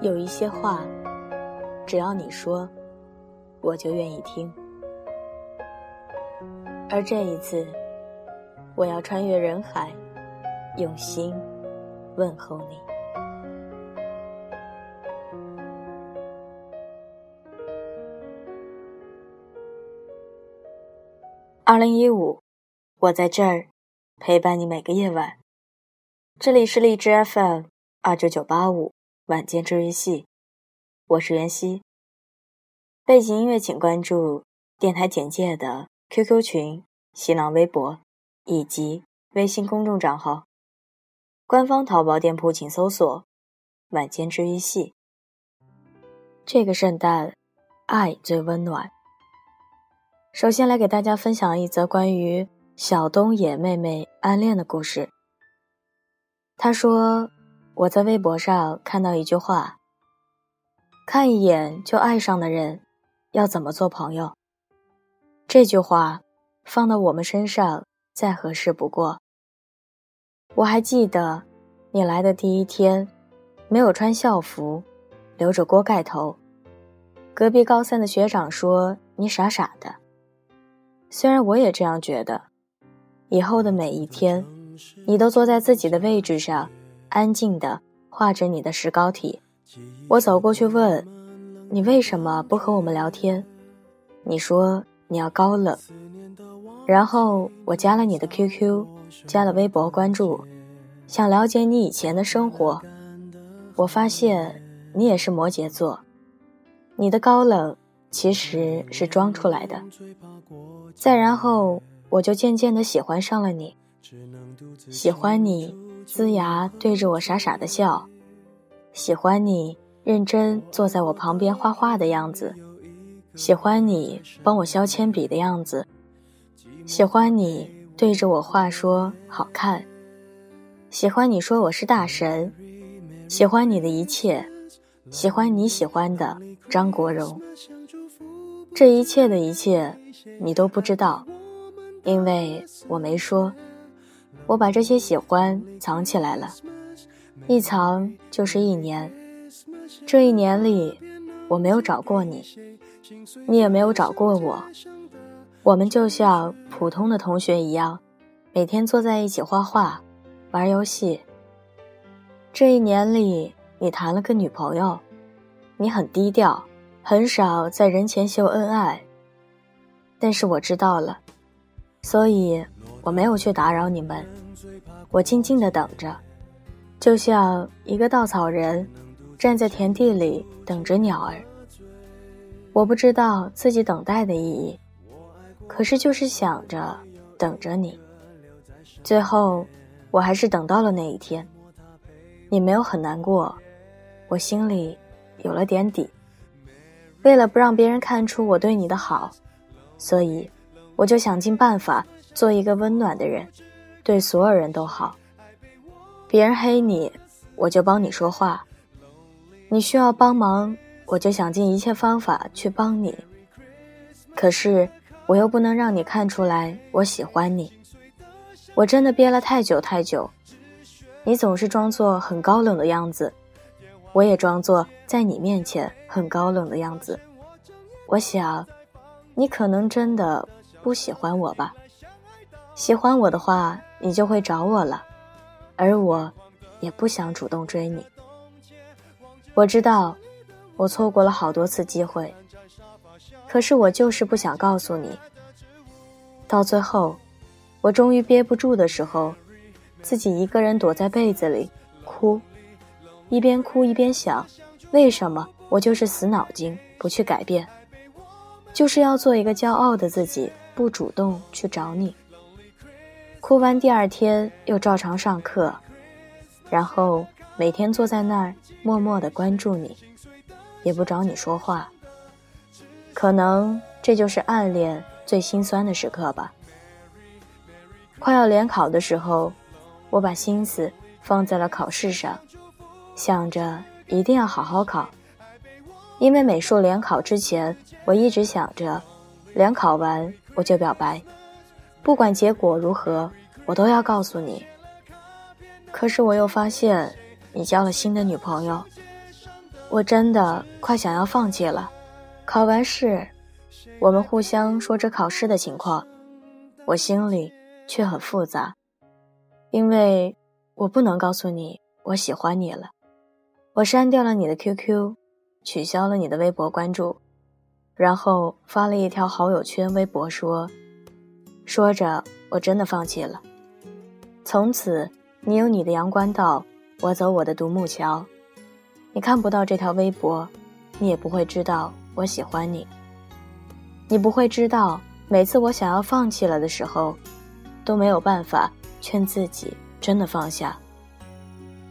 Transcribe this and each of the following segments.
有一些话，只要你说，我就愿意听。而这一次，我要穿越人海，用心问候你。二零一五，我在这儿陪伴你每个夜晚。这里是荔枝 FM 二九九八五晚间治愈系，我是袁熙。背景音乐请关注电台简介的 QQ 群、新浪微博以及微信公众账号。官方淘宝店铺请搜索“晚间治愈系”。这个圣诞，爱最温暖。首先来给大家分享一则关于小东野妹妹暗恋的故事。他说：“我在微博上看到一句话，看一眼就爱上的人，要怎么做朋友？”这句话放到我们身上再合适不过。我还记得你来的第一天，没有穿校服，留着锅盖头。隔壁高三的学长说你傻傻的。虽然我也这样觉得，以后的每一天，你都坐在自己的位置上，安静的画着你的石膏体。我走过去问，你为什么不和我们聊天？你说你要高冷。然后我加了你的 QQ，加了微博关注，想了解你以前的生活。我发现你也是摩羯座，你的高冷其实是装出来的。再然后，我就渐渐的喜欢上了你，喜欢你呲牙对着我傻傻的笑，喜欢你认真坐在我旁边画画的样子，喜欢你帮我削铅笔的样子，喜欢你对着我画说好看，喜欢你说我是大神，喜欢你的一切，喜欢你喜欢的张国荣。这一切的一切，你都不知道，因为我没说。我把这些喜欢藏起来了，一藏就是一年。这一年里，我没有找过你，你也没有找过我。我们就像普通的同学一样，每天坐在一起画画、玩游戏。这一年里，你谈了个女朋友，你很低调。很少在人前秀恩爱，但是我知道了，所以我没有去打扰你们，我静静的等着，就像一个稻草人站在田地里等着鸟儿。我不知道自己等待的意义，可是就是想着等着你，最后我还是等到了那一天。你没有很难过，我心里有了点底。为了不让别人看出我对你的好，所以我就想尽办法做一个温暖的人，对所有人都好。别人黑你，我就帮你说话；你需要帮忙，我就想尽一切方法去帮你。可是我又不能让你看出来我喜欢你，我真的憋了太久太久。你总是装作很高冷的样子。我也装作在你面前很高冷的样子，我想，你可能真的不喜欢我吧？喜欢我的话，你就会找我了，而我，也不想主动追你。我知道，我错过了好多次机会，可是我就是不想告诉你。到最后，我终于憋不住的时候，自己一个人躲在被子里哭。一边哭一边想，为什么我就是死脑筋不去改变，就是要做一个骄傲的自己，不主动去找你。哭完第二天又照常上课，然后每天坐在那儿默默的关注你，也不找你说话。可能这就是暗恋最心酸的时刻吧。快要联考的时候，我把心思放在了考试上。想着一定要好好考，因为美术联考之前，我一直想着，联考完我就表白，不管结果如何，我都要告诉你。可是我又发现，你交了新的女朋友，我真的快想要放弃了。考完试，我们互相说着考试的情况，我心里却很复杂，因为我不能告诉你我喜欢你了。我删掉了你的 QQ，取消了你的微博关注，然后发了一条好友圈微博说：“说着，我真的放弃了。从此，你有你的阳关道，我走我的独木桥。你看不到这条微博，你也不会知道我喜欢你。你不会知道，每次我想要放弃了的时候，都没有办法劝自己真的放下。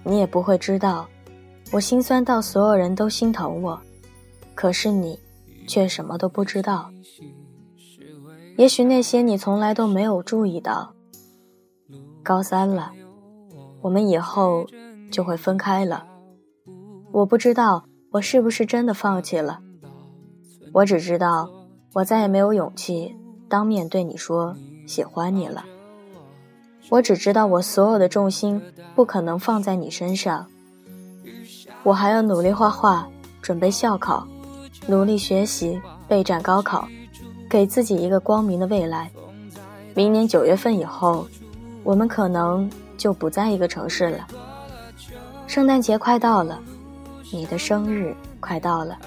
你也不会知道。”我心酸到所有人都心疼我，可是你却什么都不知道。也许那些你从来都没有注意到。高三了，我们以后就会分开了。我不知道我是不是真的放弃了，我只知道我再也没有勇气当面对你说喜欢你了。我只知道我所有的重心不可能放在你身上。我还要努力画画，准备校考，努力学习，备战高考，给自己一个光明的未来。明年九月份以后，我们可能就不在一个城市了。圣诞节快到了，你的生日快到了，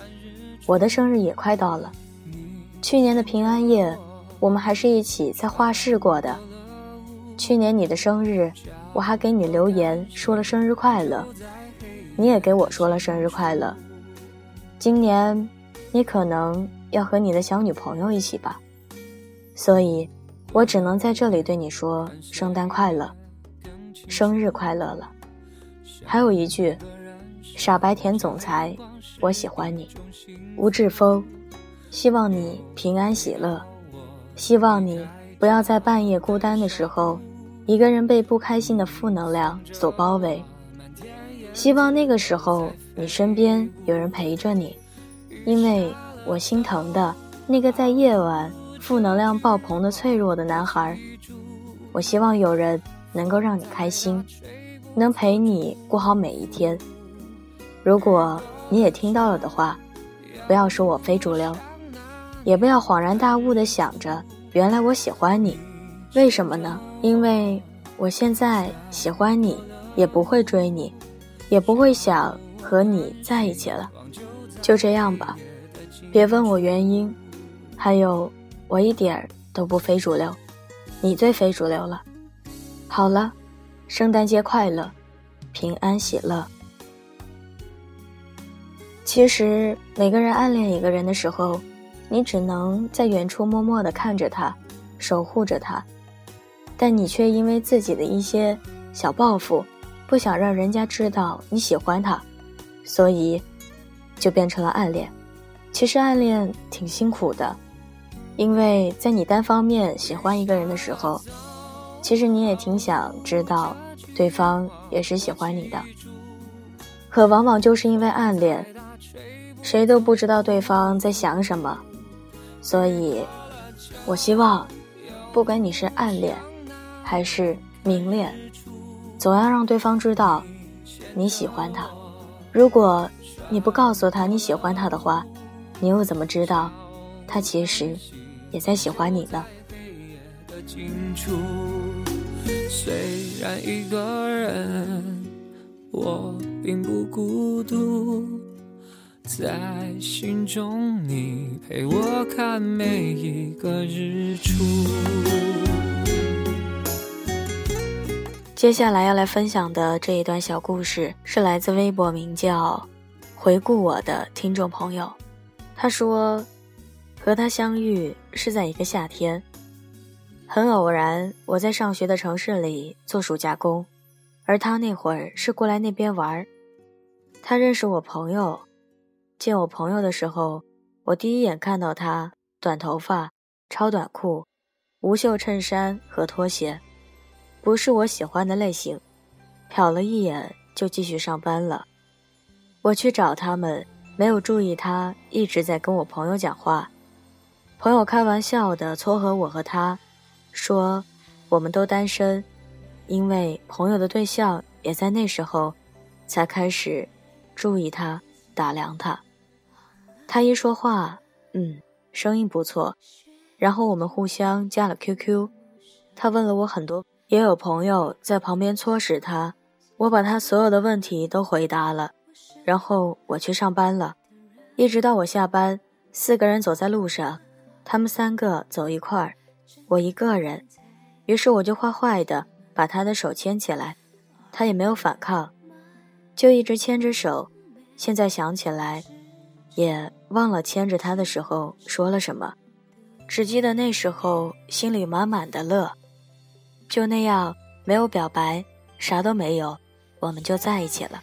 我的生日也快到了。去年的平安夜，我们还是一起在画室过的。去年你的生日，我还给你留言说了生日快乐。你也给我说了生日快乐。今年，你可能要和你的小女朋友一起吧，所以，我只能在这里对你说圣诞快乐，生日快乐了。还有一句，傻白甜总裁，我喜欢你。吴志峰，希望你平安喜乐，希望你不要在半夜孤单的时候，一个人被不开心的负能量所包围。希望那个时候你身边有人陪着你，因为我心疼的那个在夜晚负能量爆棚的脆弱的男孩。我希望有人能够让你开心，能陪你过好每一天。如果你也听到了的话，不要说我非主流，也不要恍然大悟的想着原来我喜欢你。为什么呢？因为我现在喜欢你，也不会追你。也不会想和你在一起了，就这样吧，别问我原因。还有，我一点儿都不非主流，你最非主流了。好了，圣诞节快乐，平安喜乐。其实，每个人暗恋一个人的时候，你只能在远处默默的看着他，守护着他，但你却因为自己的一些小报复。不想让人家知道你喜欢他，所以就变成了暗恋。其实暗恋挺辛苦的，因为在你单方面喜欢一个人的时候，其实你也挺想知道对方也是喜欢你的。可往往就是因为暗恋，谁都不知道对方在想什么。所以，我希望，不管你是暗恋，还是明恋。总要让对方知道你喜欢他。如果你不告诉他你喜欢他的话，你又怎么知道他其实也在喜欢你呢？虽然一个人，我并不孤独，在心中你陪我看每一个日出。接下来要来分享的这一段小故事，是来自微博名叫“回顾我”的听众朋友。他说，和他相遇是在一个夏天，很偶然，我在上学的城市里做暑假工，而他那会儿是过来那边玩。他认识我朋友，见我朋友的时候，我第一眼看到他，短头发，超短裤，无袖衬衫和拖鞋。不是我喜欢的类型，瞟了一眼就继续上班了。我去找他们，没有注意他一直在跟我朋友讲话。朋友开玩笑的撮合我和他，说我们都单身，因为朋友的对象也在那时候才开始注意他，打量他。他一说话，嗯，声音不错。然后我们互相加了 QQ。他问了我很多，也有朋友在旁边唆使他。我把他所有的问题都回答了。然后我去上班了，一直到我下班，四个人走在路上，他们三个走一块儿，我一个人。于是我就坏坏的把他的手牵起来，他也没有反抗，就一直牵着手。现在想起来，也忘了牵着他的时候说了什么，只记得那时候心里满满的乐。就那样，没有表白，啥都没有，我们就在一起了。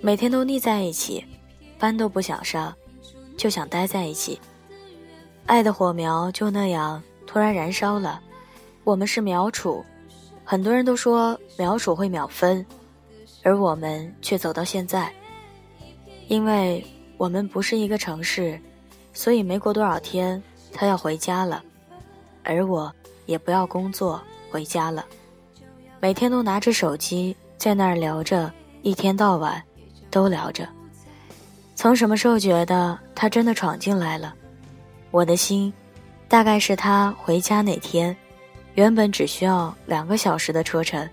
每天都腻在一起，班都不想上，就想待在一起。爱的火苗就那样突然燃烧了。我们是秒处，很多人都说秒处会秒分，而我们却走到现在。因为我们不是一个城市，所以没过多少天，他要回家了，而我也不要工作，回家了。每天都拿着手机在那儿聊着，一天到晚都聊着。从什么时候觉得他真的闯进来了？我的心，大概是他回家那天。原本只需要两个小时的车程，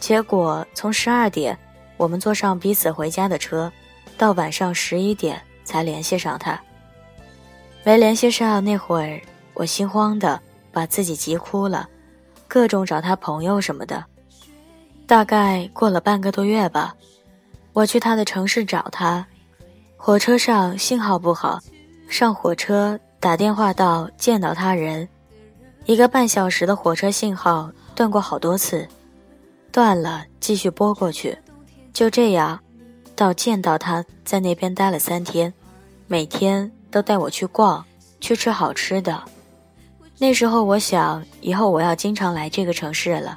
结果从十二点我们坐上彼此回家的车，到晚上十一点才联系上他。没联系上那会儿，我心慌的把自己急哭了，各种找他朋友什么的。大概过了半个多月吧，我去他的城市找他，火车上信号不好，上火车打电话到见到他人。一个半小时的火车信号断过好多次，断了继续拨过去，就这样，到见到他在那边待了三天，每天都带我去逛，去吃好吃的。那时候我想，以后我要经常来这个城市了，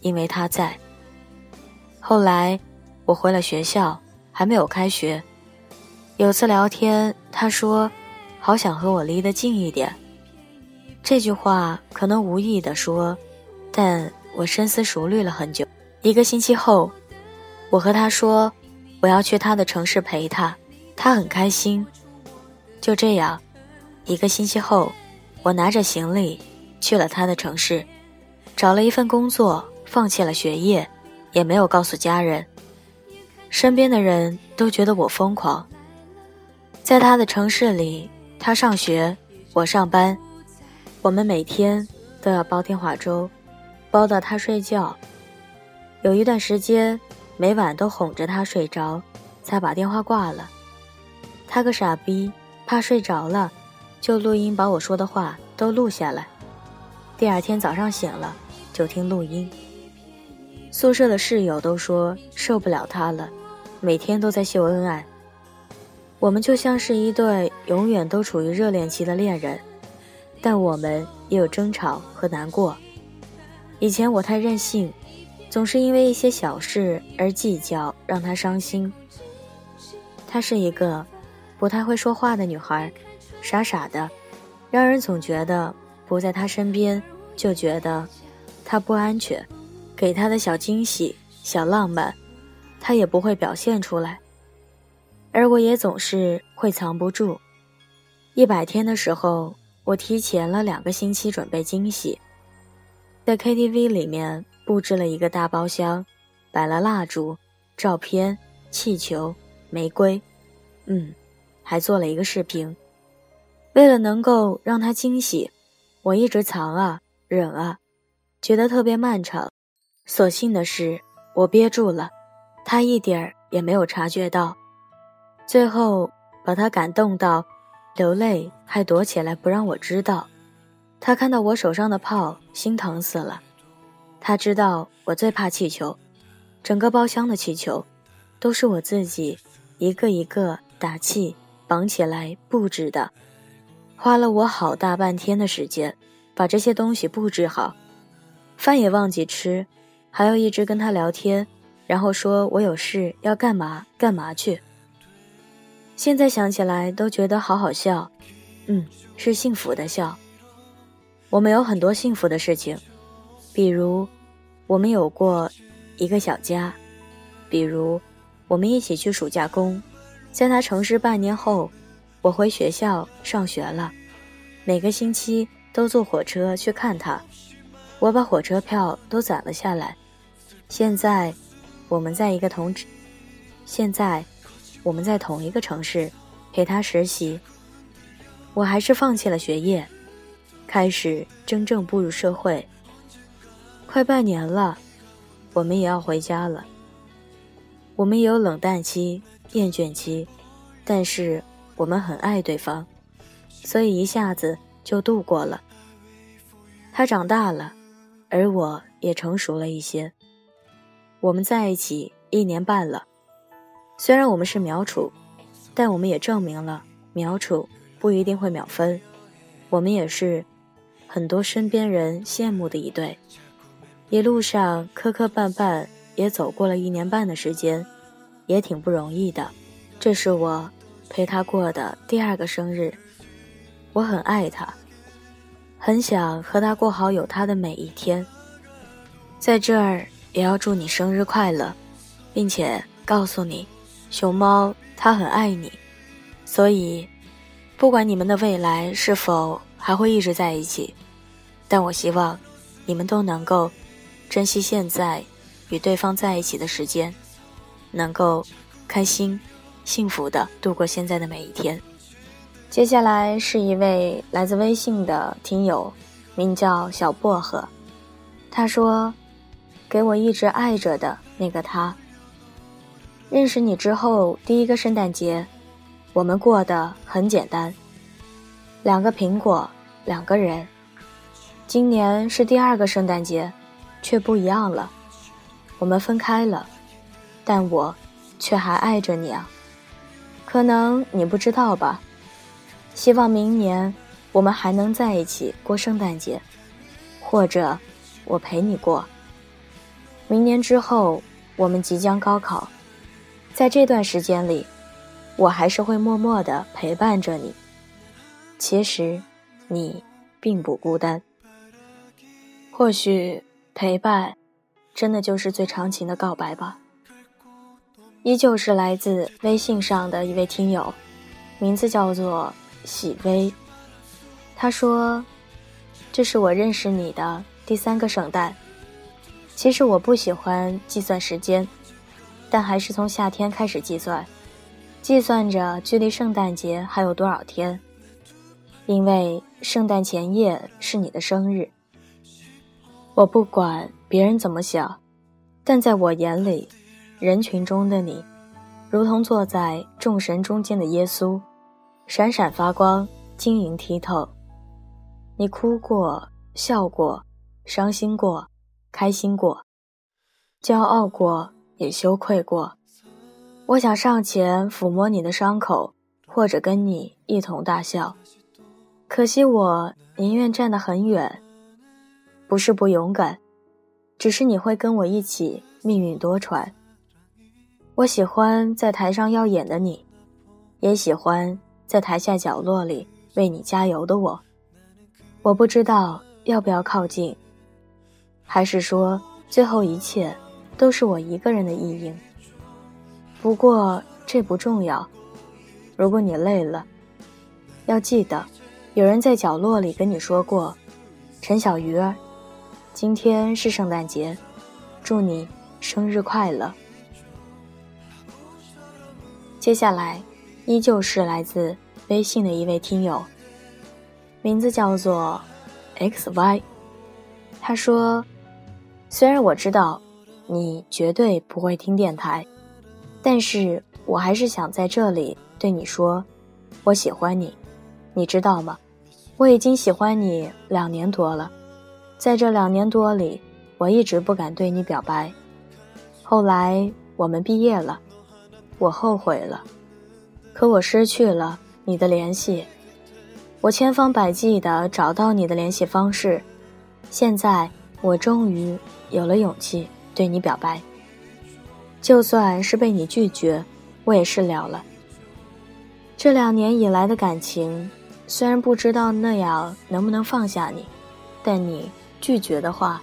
因为他在。后来我回了学校，还没有开学，有次聊天，他说，好想和我离得近一点。这句话可能无意的说，但我深思熟虑了很久。一个星期后，我和他说我要去他的城市陪他，他很开心。就这样，一个星期后，我拿着行李去了他的城市，找了一份工作，放弃了学业，也没有告诉家人。身边的人都觉得我疯狂。在他的城市里，他上学，我上班。我们每天都要煲电话粥，煲到他睡觉。有一段时间，每晚都哄着他睡着，才把电话挂了。他个傻逼，怕睡着了，就录音把我说的话都录下来。第二天早上醒了，就听录音。宿舍的室友都说受不了他了，每天都在秀恩爱。我们就像是一对永远都处于热恋期的恋人。但我们也有争吵和难过。以前我太任性，总是因为一些小事而计较，让他伤心。她是一个不太会说话的女孩，傻傻的，让人总觉得不在她身边就觉得她不安全。给她的小惊喜、小浪漫，他也不会表现出来，而我也总是会藏不住。一百天的时候。我提前了两个星期准备惊喜，在 KTV 里面布置了一个大包厢，摆了蜡烛、照片、气球、玫瑰，嗯，还做了一个视频。为了能够让他惊喜，我一直藏啊忍啊，觉得特别漫长。所幸的是，我憋住了，他一点儿也没有察觉到，最后把他感动到。流泪，还躲起来不让我知道。他看到我手上的炮，心疼死了。他知道我最怕气球，整个包厢的气球，都是我自己一个一个打气绑起来布置的，花了我好大半天的时间，把这些东西布置好。饭也忘记吃，还要一直跟他聊天，然后说我有事要干嘛干嘛去。现在想起来都觉得好好笑，嗯，是幸福的笑。我们有很多幸福的事情，比如我们有过一个小家，比如我们一起去暑假工，在他城市半年后，我回学校上学了，每个星期都坐火车去看他。我把火车票都攒了下来。现在，我们在一个同，现在，我们在同一个城市陪他实习。我还是放弃了学业，开始真正步入社会。快半年了，我们也要回家了。我们也有冷淡期、厌倦期，但是我们很爱对方，所以一下子就度过了。他长大了。而我也成熟了一些。我们在一起一年半了，虽然我们是秒处，但我们也证明了秒处不一定会秒分。我们也是很多身边人羡慕的一对。一路上磕磕绊绊，也走过了一年半的时间，也挺不容易的。这是我陪他过的第二个生日，我很爱他。很想和他过好有他的每一天，在这儿也要祝你生日快乐，并且告诉你，熊猫它很爱你，所以，不管你们的未来是否还会一直在一起，但我希望你们都能够珍惜现在与对方在一起的时间，能够开心、幸福的度过现在的每一天。接下来是一位来自微信的听友，名叫小薄荷。他说：“给我一直爱着的那个他。认识你之后，第一个圣诞节，我们过得很简单，两个苹果，两个人。今年是第二个圣诞节，却不一样了，我们分开了，但我却还爱着你啊。可能你不知道吧。”希望明年我们还能在一起过圣诞节，或者我陪你过。明年之后我们即将高考，在这段时间里，我还是会默默的陪伴着你。其实，你并不孤单。或许陪伴，真的就是最长情的告白吧。依旧是来自微信上的一位听友，名字叫做。喜微，他说：“这是我认识你的第三个圣诞。其实我不喜欢计算时间，但还是从夏天开始计算，计算着距离圣诞节还有多少天。因为圣诞前夜是你的生日。我不管别人怎么想，但在我眼里，人群中的你，如同坐在众神中间的耶稣。”闪闪发光，晶莹剔透。你哭过，笑过，伤心过，开心过，骄傲过，也羞愧过。我想上前抚摸你的伤口，或者跟你一同大笑。可惜我宁愿站得很远。不是不勇敢，只是你会跟我一起命运多舛。我喜欢在台上耀眼的你，也喜欢。在台下角落里为你加油的我，我不知道要不要靠近，还是说最后一切都是我一个人的意淫。不过这不重要。如果你累了，要记得，有人在角落里跟你说过：“陈小鱼儿，今天是圣诞节，祝你生日快乐。”接下来。依旧是来自微信的一位听友，名字叫做 X Y。他说：“虽然我知道你绝对不会听电台，但是我还是想在这里对你说，我喜欢你，你知道吗？我已经喜欢你两年多了，在这两年多里，我一直不敢对你表白。后来我们毕业了，我后悔了。”可我失去了你的联系，我千方百计地找到你的联系方式，现在我终于有了勇气对你表白。就算是被你拒绝，我也是了了。这两年以来的感情，虽然不知道那样能不能放下你，但你拒绝的话，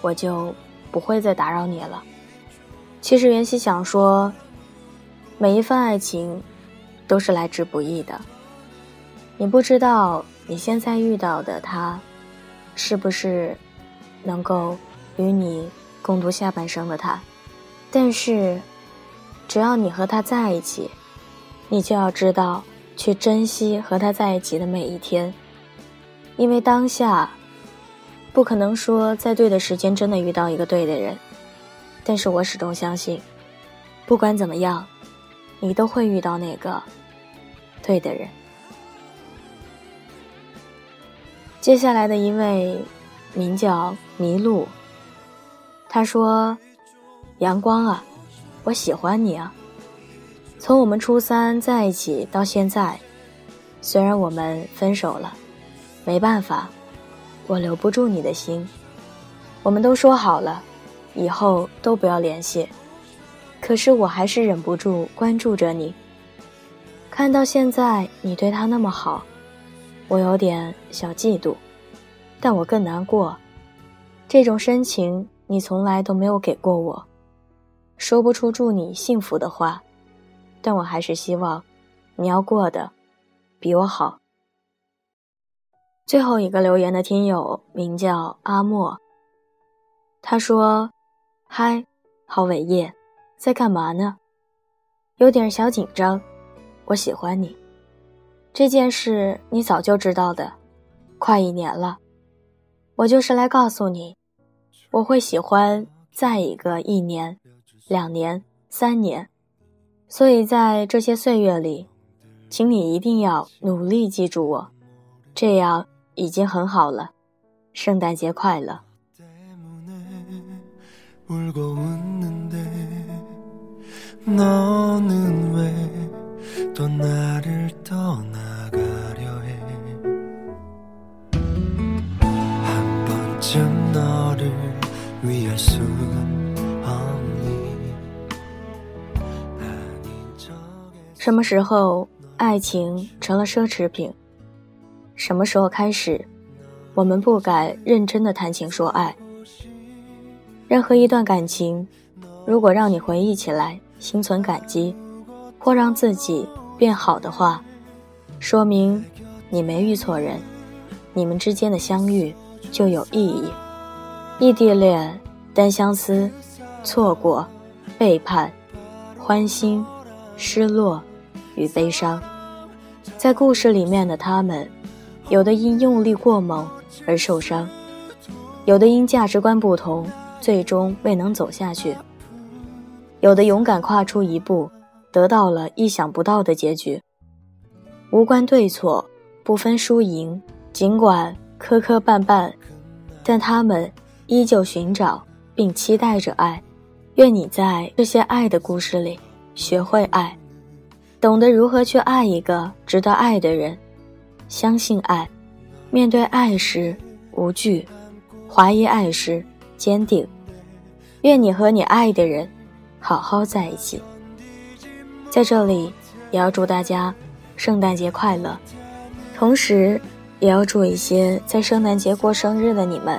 我就不会再打扰你了。其实袁熙想说，每一份爱情。都是来之不易的。你不知道你现在遇到的他，是不是能够与你共度下半生的他？但是，只要你和他在一起，你就要知道去珍惜和他在一起的每一天，因为当下不可能说在对的时间真的遇到一个对的人。但是我始终相信，不管怎么样，你都会遇到那个对的人。接下来的一位名叫麋鹿，他说：“阳光啊，我喜欢你啊。从我们初三在一起到现在，虽然我们分手了，没办法，我留不住你的心。我们都说好了，以后都不要联系。可是我还是忍不住关注着你。看到现在你对他那么好。”我有点小嫉妒，但我更难过。这种深情你从来都没有给过我，说不出祝你幸福的话，但我还是希望你要过得比我好。最后一个留言的听友名叫阿莫，他说：“嗨，郝伟业，在干嘛呢？有点小紧张，我喜欢你。”这件事你早就知道的，快一年了，我就是来告诉你，我会喜欢再一个一年、两年、三年，所以在这些岁月里，请你一定要努力记住我，这样已经很好了。圣诞节快乐。什么时候爱情成了奢侈品？什么时候开始，我们不敢认真的谈情说爱？任何一段感情，如果让你回忆起来心存感激，或让自己变好的话，说明你没遇错人，你们之间的相遇就有意义。异地恋、单相思、错过、背叛、欢欣、失落。与悲伤，在故事里面的他们，有的因用力过猛而受伤，有的因价值观不同最终未能走下去，有的勇敢跨出一步，得到了意想不到的结局。无关对错，不分输赢，尽管磕磕绊绊，但他们依旧寻找并期待着爱。愿你在这些爱的故事里学会爱。懂得如何去爱一个值得爱的人，相信爱，面对爱时无惧，怀疑爱时坚定。愿你和你爱的人好好在一起。在这里，也要祝大家圣诞节快乐，同时也要祝一些在圣诞节过生日的你们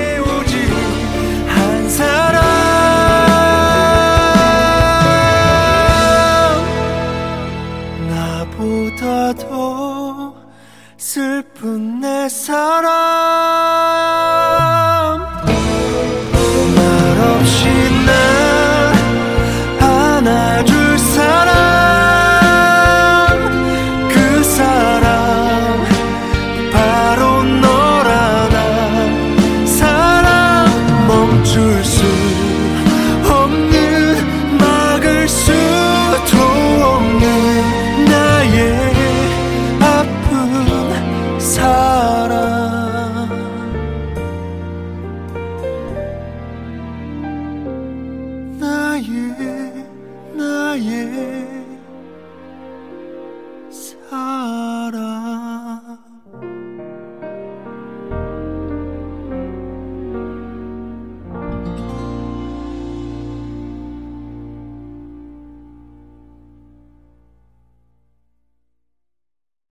那夜，